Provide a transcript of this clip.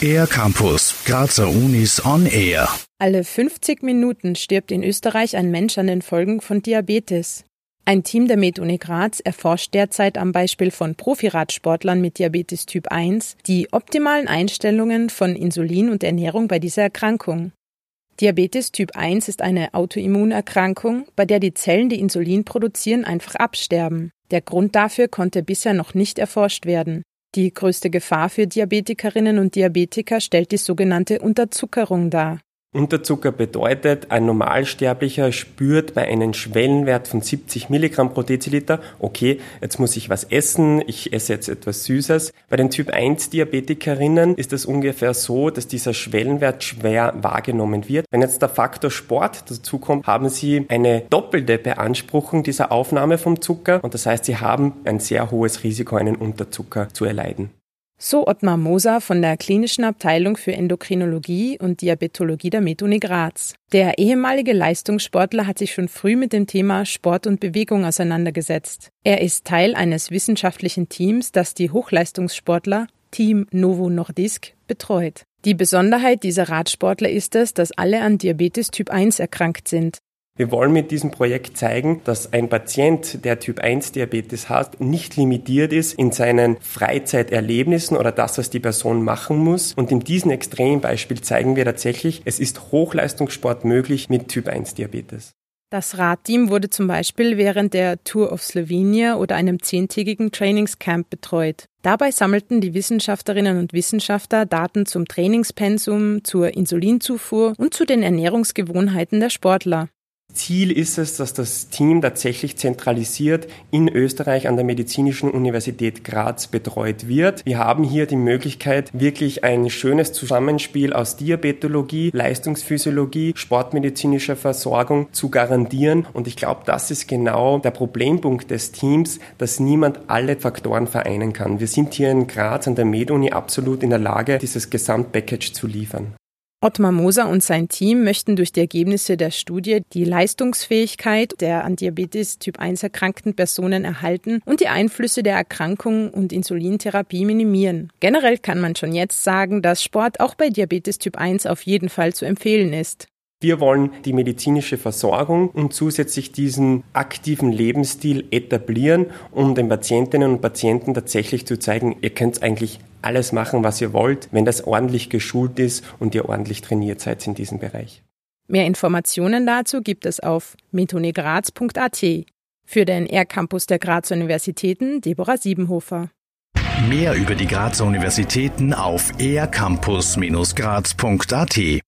Air Campus, Grazer Unis on Air. Alle 50 Minuten stirbt in Österreich ein Mensch an den Folgen von Diabetes. Ein Team der MedUni Graz erforscht derzeit am Beispiel von Profiradsportlern mit Diabetes Typ 1 die optimalen Einstellungen von Insulin und Ernährung bei dieser Erkrankung. Diabetes Typ 1 ist eine Autoimmunerkrankung, bei der die Zellen, die Insulin produzieren, einfach absterben. Der Grund dafür konnte bisher noch nicht erforscht werden. Die größte Gefahr für Diabetikerinnen und Diabetiker stellt die sogenannte Unterzuckerung dar. Unterzucker bedeutet, ein Normalsterblicher spürt bei einem Schwellenwert von 70 Milligramm pro Deziliter, okay, jetzt muss ich was essen, ich esse jetzt etwas Süßes. Bei den Typ 1 Diabetikerinnen ist es ungefähr so, dass dieser Schwellenwert schwer wahrgenommen wird. Wenn jetzt der Faktor Sport dazu kommt, haben sie eine doppelte Beanspruchung dieser Aufnahme vom Zucker und das heißt, sie haben ein sehr hohes Risiko, einen Unterzucker zu erleiden. So Ottmar Moser von der Klinischen Abteilung für Endokrinologie und Diabetologie der MedUni Graz. Der ehemalige Leistungssportler hat sich schon früh mit dem Thema Sport und Bewegung auseinandergesetzt. Er ist Teil eines wissenschaftlichen Teams, das die Hochleistungssportler Team Novo Nordisk betreut. Die Besonderheit dieser Radsportler ist es, dass alle an Diabetes Typ 1 erkrankt sind. Wir wollen mit diesem Projekt zeigen, dass ein Patient, der Typ 1 Diabetes hat, nicht limitiert ist in seinen Freizeiterlebnissen oder das, was die Person machen muss. Und in diesem Extrembeispiel zeigen wir tatsächlich, es ist Hochleistungssport möglich mit Typ 1 Diabetes. Das Radteam wurde zum Beispiel während der Tour of Slovenia oder einem zehntägigen Trainingscamp betreut. Dabei sammelten die Wissenschaftlerinnen und Wissenschaftler Daten zum Trainingspensum, zur Insulinzufuhr und zu den Ernährungsgewohnheiten der Sportler. Ziel ist es, dass das Team tatsächlich zentralisiert in Österreich an der Medizinischen Universität Graz betreut wird. Wir haben hier die Möglichkeit, wirklich ein schönes Zusammenspiel aus Diabetologie, Leistungsphysiologie, sportmedizinischer Versorgung zu garantieren. Und ich glaube, das ist genau der Problempunkt des Teams, dass niemand alle Faktoren vereinen kann. Wir sind hier in Graz an der MedUni absolut in der Lage, dieses Gesamtpackage zu liefern. Ottmar Moser und sein Team möchten durch die Ergebnisse der Studie die Leistungsfähigkeit der an Diabetes Typ 1 erkrankten Personen erhalten und die Einflüsse der Erkrankung und Insulintherapie minimieren. Generell kann man schon jetzt sagen, dass Sport auch bei Diabetes Typ 1 auf jeden Fall zu empfehlen ist. Wir wollen die medizinische Versorgung und zusätzlich diesen aktiven Lebensstil etablieren, um den Patientinnen und Patienten tatsächlich zu zeigen, ihr könnt eigentlich alles machen, was ihr wollt, wenn das ordentlich geschult ist und ihr ordentlich trainiert seid in diesem Bereich. Mehr Informationen dazu gibt es auf metonegraz.at. Für den R-Campus der Grazer Universitäten Deborah Siebenhofer. Mehr über die Grazer Universitäten auf ercampus-graz.at